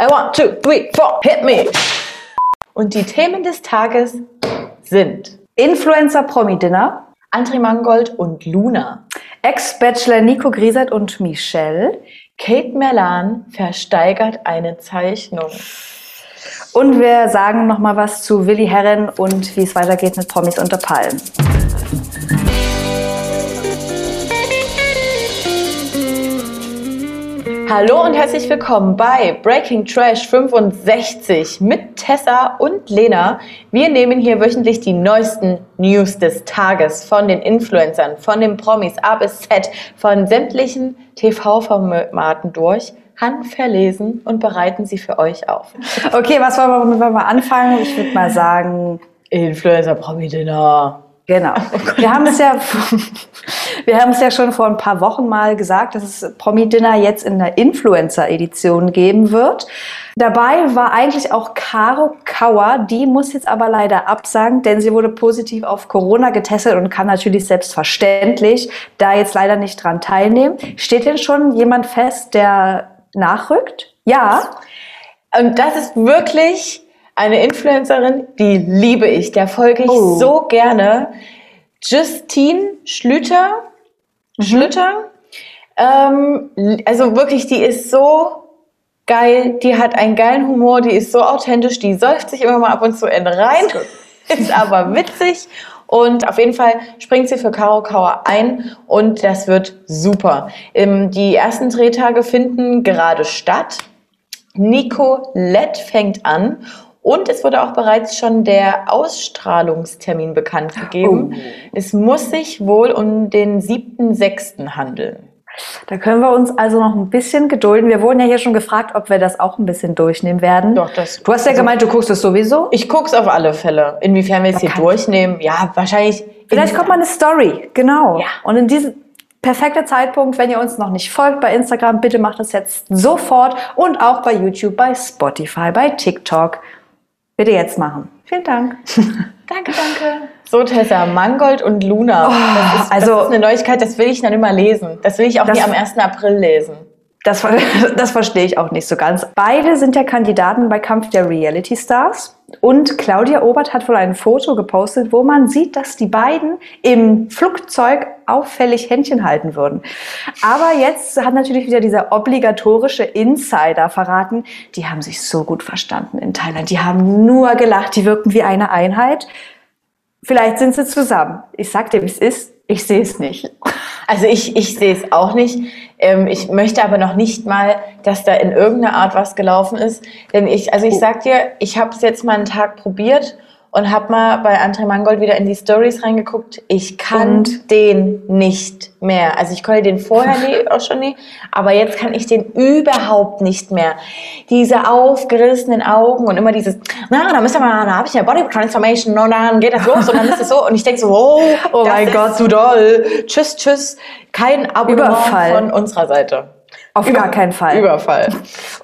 I want two, three, four, hit me. Und die Themen des Tages sind Influencer-Promi-Dinner, André Mangold und Luna. Ex-Bachelor Nico Griesert und Michelle Kate Merlan versteigert eine Zeichnung. und wir sagen noch mal was zu Willi Herren und wie es weitergeht mit Promis unter Palmen. Hallo und herzlich willkommen bei Breaking Trash 65 mit Tessa und Lena. Wir nehmen hier wöchentlich die neuesten News des Tages von den Influencern, von den Promis A bis Z, von sämtlichen TV-Formaten durch, handverlesen und bereiten sie für euch auf. Okay, was wollen wir, womit wollen wir anfangen? Ich würde mal sagen, Influencer-Promi-Dinner. Genau. Wir haben es ja, wir haben es ja schon vor ein paar Wochen mal gesagt, dass es Promi-Dinner jetzt in der Influencer-Edition geben wird. Dabei war eigentlich auch Caro Kauer, die muss jetzt aber leider absagen, denn sie wurde positiv auf Corona getestet und kann natürlich selbstverständlich da jetzt leider nicht dran teilnehmen. Steht denn schon jemand fest, der nachrückt? Ja. Und das ist wirklich eine Influencerin, die liebe ich. Der folge ich Oh. so gerne. Justine Schlüter. Schlüter. Ähm, also wirklich, die ist so geil. Die hat einen geilen Humor. Die ist so authentisch. Die säuft sich immer mal ab und zu in rein. Ist aber witzig. Und auf jeden Fall springt sie für Caro Kauer ein und das wird super. Ähm, die ersten Drehtage finden gerade statt. Nico Lett fängt an und es wurde auch bereits schon der Ausstrahlungstermin bekannt gegeben. Oh. Es muss sich wohl um den 7.6. handeln. Da können wir uns also noch ein bisschen gedulden. Wir wurden ja hier schon gefragt, ob wir das auch ein bisschen durchnehmen werden. Doch, das- du hast ja also- gemeint, du guckst es sowieso. Ich guck's auf alle Fälle. Inwiefern wir es hier durchnehmen, ja, wahrscheinlich. Vielleicht kommt mal eine Story, genau. Ja. Und in diesem perfekten Zeitpunkt, wenn ihr uns noch nicht folgt bei Instagram, bitte macht das jetzt sofort und auch bei YouTube, bei Spotify, bei TikTok. Bitte jetzt machen. Vielen Dank. Danke, danke. So, Tessa, Mangold und Luna. das, ist, also- das ist eine Neuigkeit, das will ich dann immer lesen. Das will ich auch Das- nie am 1. April lesen. Das, das verstehe ich auch nicht so ganz. Beide sind ja Kandidaten bei Kampf der Reality Stars. Und Claudia Obert hat wohl ein Foto gepostet, wo man sieht, dass die beiden im Flugzeug auffällig Händchen halten würden. Aber jetzt hat natürlich wieder dieser obligatorische Insider verraten, die haben sich so gut verstanden in Thailand. Die haben nur gelacht, die wirken wie eine Einheit. Vielleicht sind sie zusammen. Ich sag dir, wie es ist. Ich sehe es nicht. Also ich, ich sehe es auch nicht. Ähm, ich möchte aber noch nicht mal, dass da in irgendeiner Art was gelaufen ist. Denn ich, also ich sag dir, ich habe es jetzt mal einen Tag probiert und habe mal bei André Mangold wieder in die Stories reingeguckt. Ich kann Und? den nicht mehr. Also ich konnte den vorher nie, auch schon nie, aber jetzt kann ich den überhaupt nicht mehr. Diese aufgerissenen Augen und immer dieses, na, da müssen wir mal, da habe ich eine Body Transformation und dann geht das los und dann ist es so und ich denke so, oh, Oh mein Gott. zu doll. Tschüss, tschüss. Kein Abonnement Überfall. von unserer Seite. Auf gar keinen Fall. Überfall.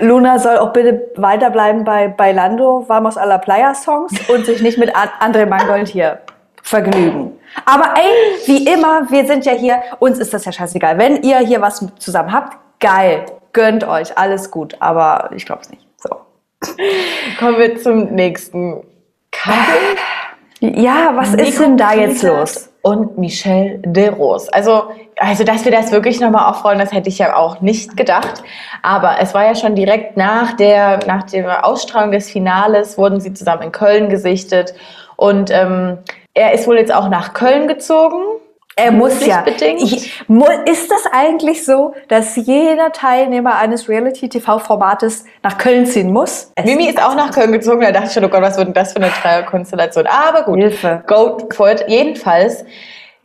Luna soll auch bitte weiterbleiben bei, Lando, Vamos a la Playa Songs und sich nicht mit An- André Mangold hier vergnügen. Aber ey, wie immer, wir sind ja hier, uns ist das ja scheißegal. Wenn ihr hier was zusammen habt, geil, gönnt euch, alles gut. Aber ich glaube es nicht. So. Kommen wir zum nächsten Couple. Ja, was ist Nico denn da jetzt los? Und Michelle de Rose. Also, also, dass wir das wirklich nochmal aufrollen, das hätte ich ja auch nicht gedacht. Aber es war ja schon direkt nach der, nach der Ausstrahlung des Finales, wurden sie zusammen in Köln gesichtet. Und ähm, er ist wohl jetzt auch nach Köln gezogen. Er muss ja. Ich, ist das eigentlich so, dass jeder Teilnehmer eines Reality-TV-Formates nach Köln ziehen muss? Es- Mimi ist auch nach Köln gezogen, da dachte ich schon, oh Gott, was wird denn das für eine Dreierkonstellation? Aber gut, Hilfe. go for it. Jedenfalls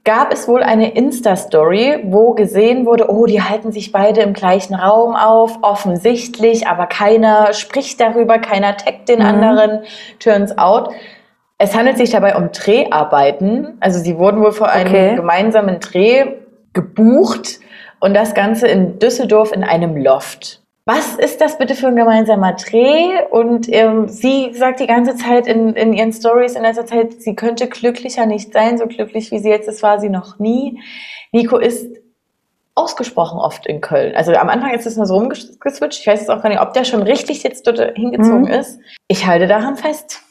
gab es wohl eine Insta-Story, wo gesehen wurde, oh, die halten sich beide im gleichen Raum auf, offensichtlich, aber keiner spricht darüber, keiner taggt den anderen, turns out. Es handelt sich dabei um Dreharbeiten, also sie wurden wohl für einen Okay. gemeinsamen Dreh gebucht und das Ganze in Düsseldorf in einem Loft. Was ist das bitte für ein gemeinsamer Dreh? Und ähm, sie sagt die ganze Zeit in, in ihren Stories in letzter Zeit, sie könnte glücklicher nicht sein, so glücklich wie sie jetzt ist, war sie noch nie. Nico ist ausgesprochen oft in Köln. Also am Anfang ist es nur so rumgeswitcht. Ich weiß jetzt auch gar nicht, ob der schon richtig jetzt dort hingezogen Mhm. ist. Ich halte daran fest.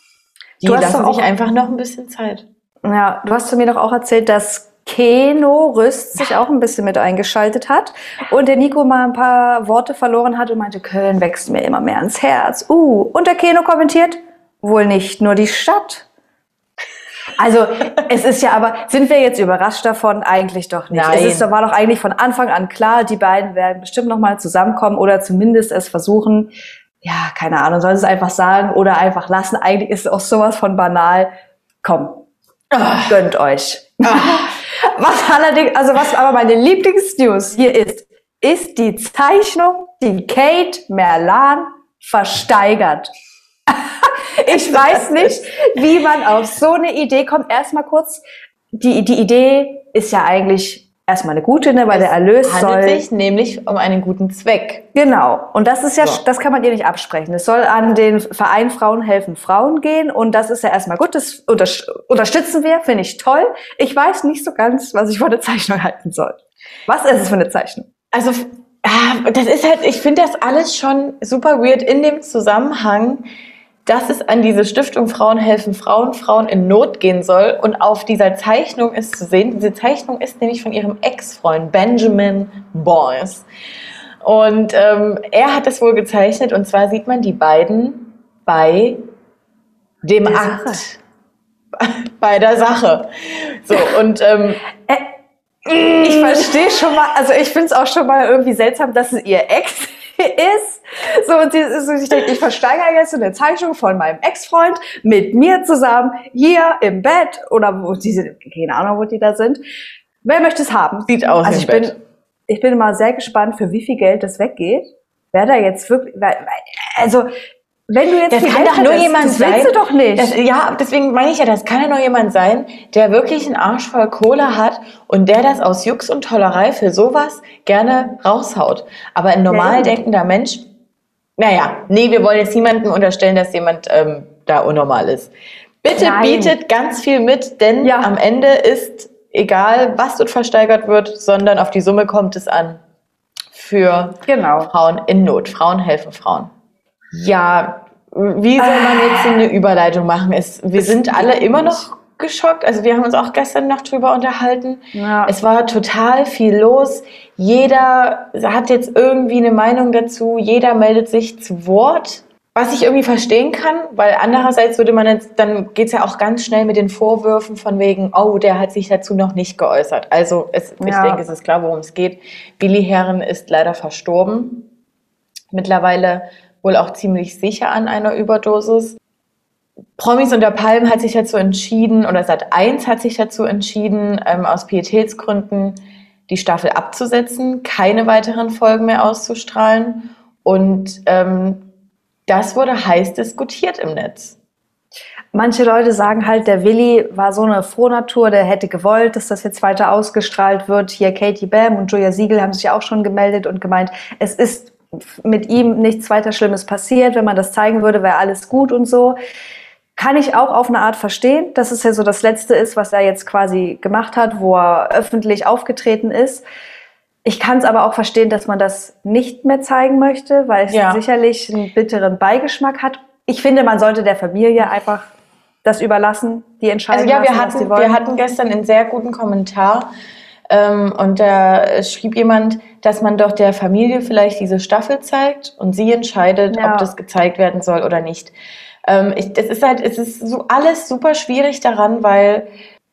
Die Du hast lassen doch sich einfach noch ein bisschen Zeit. Ja, du hast zu mir doch auch erzählt, dass Keno Rüst sich auch ein bisschen mit eingeschaltet hat und der Nico mal ein paar Worte verloren hat und meinte, Köln wächst mir immer mehr ans Herz. Uh, und der Keno kommentiert, wohl nicht nur die Stadt. Also, es ist ja aber, sind wir jetzt überrascht davon? Eigentlich doch nicht. Nein. Es ist, war doch eigentlich von Anfang an klar, die beiden werden bestimmt nochmal zusammenkommen oder zumindest es versuchen. Ja, keine Ahnung, sollen sie es einfach sagen oder einfach lassen. Eigentlich ist es auch sowas von banal. Komm, gönnt euch. Was allerdings, also was aber meine Lieblingsnews hier ist, ist die Zeichnung, die Kate Merlan versteigert. ich weiß nicht, wie man auf so eine Idee kommt. Erstmal kurz, die, die Idee ist ja eigentlich erstmal eine gute, ne, weil der Erlös handelt soll. sich nämlich um einen guten Zweck. Genau. Und das ist ja, So. das kann man ihr nicht absprechen. Es soll an den Verein Frauen helfen Frauen gehen. Und das ist ja erstmal gut. Das unterstützen wir, finde ich toll. Ich weiß nicht so ganz, was ich von der Zeichnung halten soll. Was ist es für eine Zeichnung? Also ah, das ist halt, ich finde das alles schon super weird in dem Zusammenhang, dass es an diese Stiftung Frauen helfen Frauen, Frauen in Not gehen soll. Und auf dieser Zeichnung ist zu sehen, diese Zeichnung ist nämlich von ihrem Ex-Freund Benjamin Boyce. Und ähm, er hat es wohl gezeichnet und zwar sieht man die beiden bei dem Der Akt. Sache. Bei der Sache. So, und ähm, Ich verstehe schon mal, also ich finde es auch schon mal irgendwie seltsam, dass es ihr Ex ist. So, und sie ist so, ich denke, ich versteigere jetzt eine Zeichnung von meinem Ex-Freund mit mir zusammen hier im Bett oder wo die sind, keine Ahnung, wo die da sind. Wer möchte es haben? sieht aus Also im ich Bett. bin, ich bin mal sehr gespannt, für wie viel Geld das weggeht. Wer da jetzt wirklich, also wenn du jetzt Das kann Geld doch nur hättest, jemand das sein. willst du doch nicht. Das, ja, deswegen meine ich ja, das kann ja nur jemand sein, der wirklich einen Arsch voll Kohle hat und der das aus Jux und Tollerei für sowas gerne raushaut. Aber ein normal denkender Mensch, naja, nee, wir wollen jetzt niemandem unterstellen, dass jemand ähm, da unnormal ist. Bitte Nein. bietet ganz viel mit, denn Ja. am Ende ist egal, was dort versteigert wird, sondern auf die Summe kommt es an. Für genau. Frauen in Not. Frauen helfen Frauen. Ja, wie soll man jetzt eine Überleitung machen? Es, wir sind alle immer noch geschockt. Also wir haben uns auch gestern noch drüber unterhalten. Ja. Es war total viel los. Jeder hat jetzt irgendwie eine Meinung dazu. Jeder meldet sich zu Wort. Was ich irgendwie verstehen kann, weil andererseits würde man jetzt, dann geht es ja auch ganz schnell mit den Vorwürfen von wegen, oh, der hat sich dazu noch nicht geäußert. Also es, ich Ja. denke, es ist klar, worum es geht. Billy Herren ist leider verstorben. Mittlerweile wohl auch ziemlich sicher an einer Überdosis. Promis unter Palmen hat sich dazu entschieden, oder Sat 1 hat sich dazu entschieden, ähm, aus Pietätsgründen die Staffel abzusetzen, keine weiteren Folgen mehr auszustrahlen. Und ähm, das wurde heiß diskutiert im Netz. Manche Leute sagen halt, der Willi war so eine Frohnatur, der hätte gewollt, dass das jetzt weiter ausgestrahlt wird. Hier Katie Bam und Julia Siegel haben sich auch schon gemeldet und gemeint, es ist mit ihm nichts weiter Schlimmes passiert. Wenn man das zeigen würde, wäre alles gut und so. Kann ich auch auf eine Art verstehen, dass es ja so das Letzte ist, was er jetzt quasi gemacht hat, wo er öffentlich aufgetreten ist. Ich kann es aber auch verstehen, dass man das nicht mehr zeigen möchte, weil es Ja. sicherlich einen bitteren Beigeschmack hat. Ich finde, man sollte der Familie einfach das überlassen, die entscheiden Also ja, wir lassen, was hatten, sie wollen. wir hatten gestern einen sehr guten Kommentar ähm, und da schrieb jemand, dass man doch der Familie vielleicht diese Staffel zeigt und sie entscheidet, Ja. ob das gezeigt werden soll oder nicht. Ähm, ich, das ist halt, es ist so alles super schwierig daran, weil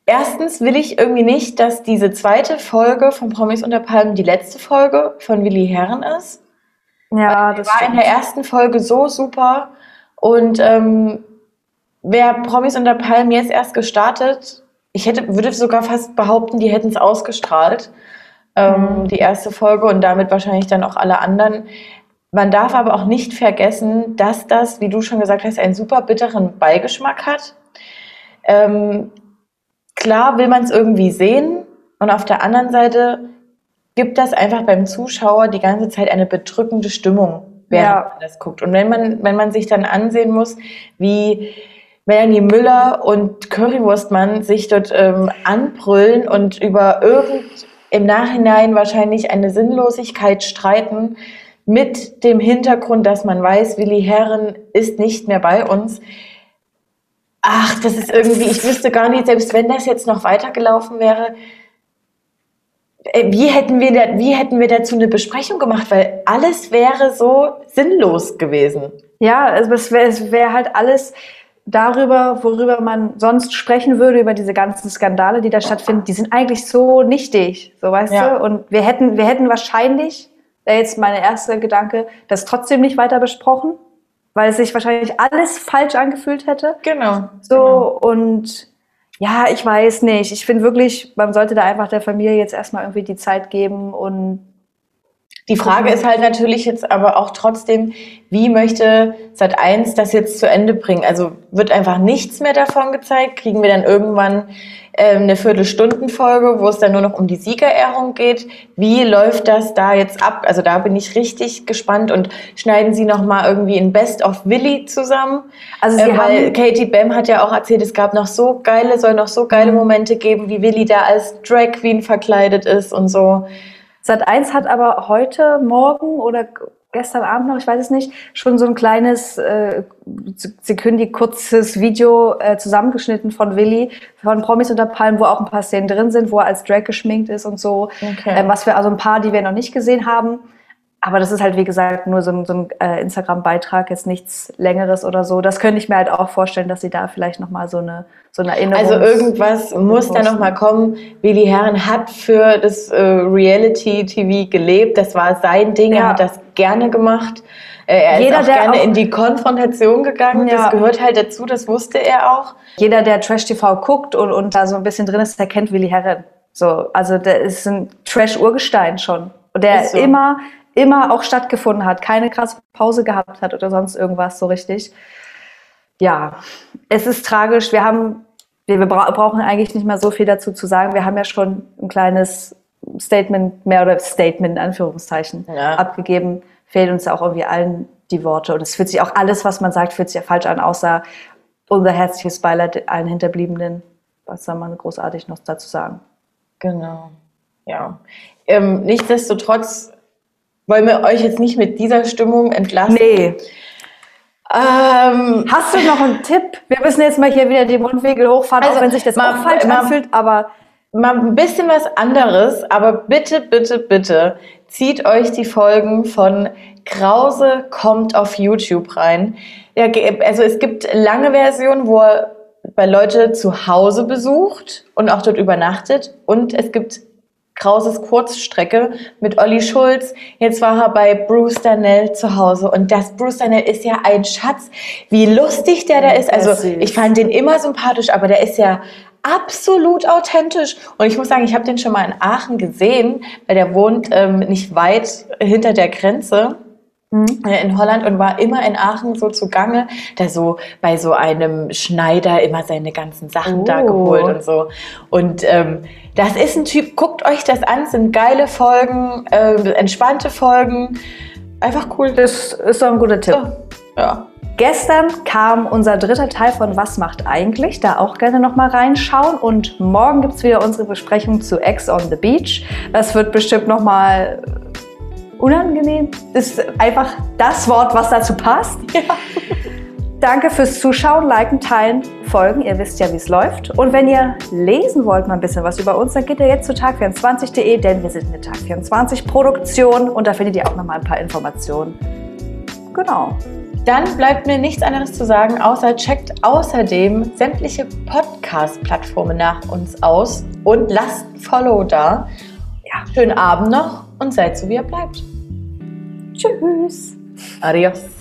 erstens will ich irgendwie nicht, dass diese zweite Folge von Promis unter Palmen die letzte Folge von Willi Herren ist. ja, das war in stimmt. der ersten Folge so super und ähm, wäre Promis unter Palmen jetzt erst gestartet, ich hätte, würde sogar fast behaupten, die hätten es ausgestrahlt, ähm, Mhm. die erste Folge und damit wahrscheinlich dann auch alle anderen. Man darf aber auch nicht vergessen, dass das, wie du schon gesagt hast, einen super bitteren Beigeschmack hat. Ähm, klar will man es irgendwie sehen und auf der anderen Seite gibt das einfach beim Zuschauer die ganze Zeit eine bedrückende Stimmung, während Ja. man das guckt. Und wenn man, wenn man sich dann ansehen muss, wie Melanie Müller und Currywurstmann sich dort ähm, anbrüllen und über irgend, im Nachhinein wahrscheinlich eine Sinnlosigkeit streiten mit dem Hintergrund, dass man weiß, Willi Herren ist nicht mehr bei uns. Ach, das ist irgendwie, ich wüsste gar nicht, selbst wenn das jetzt noch weitergelaufen wäre, äh, wie hätten wir, wie hätten wir dazu eine Besprechung gemacht? Weil alles wäre so sinnlos gewesen. Ja, also es wäre wär halt alles darüber, worüber man sonst sprechen würde, über diese ganzen Skandale, die da stattfinden, die sind eigentlich so nichtig, so weißt ja. du? Und wir hätten, wir hätten wahrscheinlich, wäre jetzt meine erste Gedanke, das trotzdem nicht weiter besprochen, weil es sich wahrscheinlich alles falsch angefühlt hätte. Genau. So genau. und ja, ich weiß nicht. Ich finde wirklich, man sollte da einfach der Familie jetzt erstmal irgendwie die Zeit geben und die Frage ist halt natürlich jetzt aber auch trotzdem, wie möchte Sat1 das jetzt zu Ende bringen? Also wird einfach nichts mehr davon gezeigt? Kriegen wir dann irgendwann ähm, eine Viertelstundenfolge, wo es dann nur noch um die Siegerehrung geht? Wie läuft das da jetzt ab? Also da bin ich richtig gespannt und schneiden Sie noch mal irgendwie ein Best of Willy zusammen? Also Sie äh, weil Katie Bam hat ja auch erzählt, es gab noch so geile, soll noch so geile mhm. Momente geben, wie Willy da als Drag Queen verkleidet ist und so. Sat 1 hat aber heute, morgen oder gestern Abend noch, ich weiß es nicht, schon so ein kleines, äh, sekündig kurzes Video äh, zusammengeschnitten von Willi, von Promis unter Palmen, wo auch ein paar Szenen drin sind, wo er als Drag geschminkt ist und so. Okay. Ähm, was wir, also ein paar, die wir noch nicht gesehen haben. Aber das ist halt, wie gesagt, nur so ein, so ein äh, Instagram-Beitrag, jetzt nichts Längeres oder so. Das könnte ich mir halt auch vorstellen, dass sie da vielleicht nochmal so eine, so eine Erinnerung. Also irgendwas muss da nochmal kommen. Willi Herren hat für das äh, Reality-TV gelebt. Das war sein Ding. Ja. Er hat das gerne gemacht. Äh, er Jeder, ist auch gerne auch, in die Konfrontation gegangen. Ja. Das gehört halt dazu, das wusste er auch. Jeder, der Trash-TV guckt und, und da so ein bisschen drin ist, der kennt Willi Herren. So, also der ist ein Trash-Urgestein schon. Und der so. immer immer auch stattgefunden hat, keine krasse Pause gehabt hat oder sonst irgendwas so richtig. Ja, es ist tragisch. Wir haben, wir, wir brauchen eigentlich nicht mehr so viel dazu zu sagen. Wir haben ja schon ein kleines Statement, mehr oder Statement in Anführungszeichen, ja. abgegeben. Fehlt uns ja auch irgendwie allen die Worte. Und es fühlt sich auch alles, was man sagt, fühlt sich ja falsch an, außer unser herzliches Beileid allen Hinterbliebenen. Was soll man großartig noch dazu sagen? Genau. Ja. Ähm, nichtsdestotrotz wollen wir euch jetzt nicht mit dieser Stimmung entlassen. Nee. Ähm, Hast du noch einen Tipp? Wir müssen jetzt mal hier wieder die Mundwinkel hochfahren, also, auch wenn sich das mal, auch falsch mal, anfühlt, aber mal ein bisschen was anderes, aber bitte, bitte, bitte zieht euch die Folgen von Krause kommt auf YouTube rein. Ja, also es gibt lange Versionen, wo er bei Leute zu Hause besucht und auch dort übernachtet und es gibt Krauses Kurzstrecke mit Olli Schulz. Jetzt war er bei Bruce Danell zu Hause und das Bruce Danell ist ja ein Schatz. Wie lustig der da ist. Also ich fand den immer sympathisch, aber der ist ja absolut authentisch. Und ich muss sagen, ich habe den schon mal in Aachen gesehen, weil der wohnt ähm, nicht weit hinter der Grenze. Mhm. in Holland und war immer in Aachen so zugange, da so bei so einem Schneider immer seine ganzen Sachen oh. da geholt und so. Und ähm, das ist ein Typ, guckt euch das an, sind geile Folgen, äh, entspannte Folgen. Einfach cool. Das ist doch ein guter Tipp. So, ja. Gestern kam unser dritter Teil von Was macht eigentlich? Da auch gerne nochmal reinschauen. Und morgen gibt es wieder unsere Besprechung zu Ex on the Beach. Das wird bestimmt nochmal unangenehm ist einfach das Wort, was dazu passt. Ja. Danke fürs Zuschauen, Liken, Teilen, Folgen. Ihr wisst ja, wie es läuft. Und wenn ihr lesen wollt, mal ein bisschen was über uns, dann geht ihr jetzt zu tag24.de, denn wir sind eine Tag24-Produktion und da findet ihr auch noch mal ein paar Informationen. Genau. Dann bleibt mir nichts anderes zu sagen, außer checkt außerdem sämtliche Podcast-Plattformen nach uns aus und lasst ein Follow da. Ja, schönen Abend noch und seid so, wie ihr bleibt. Tschüss. Adios.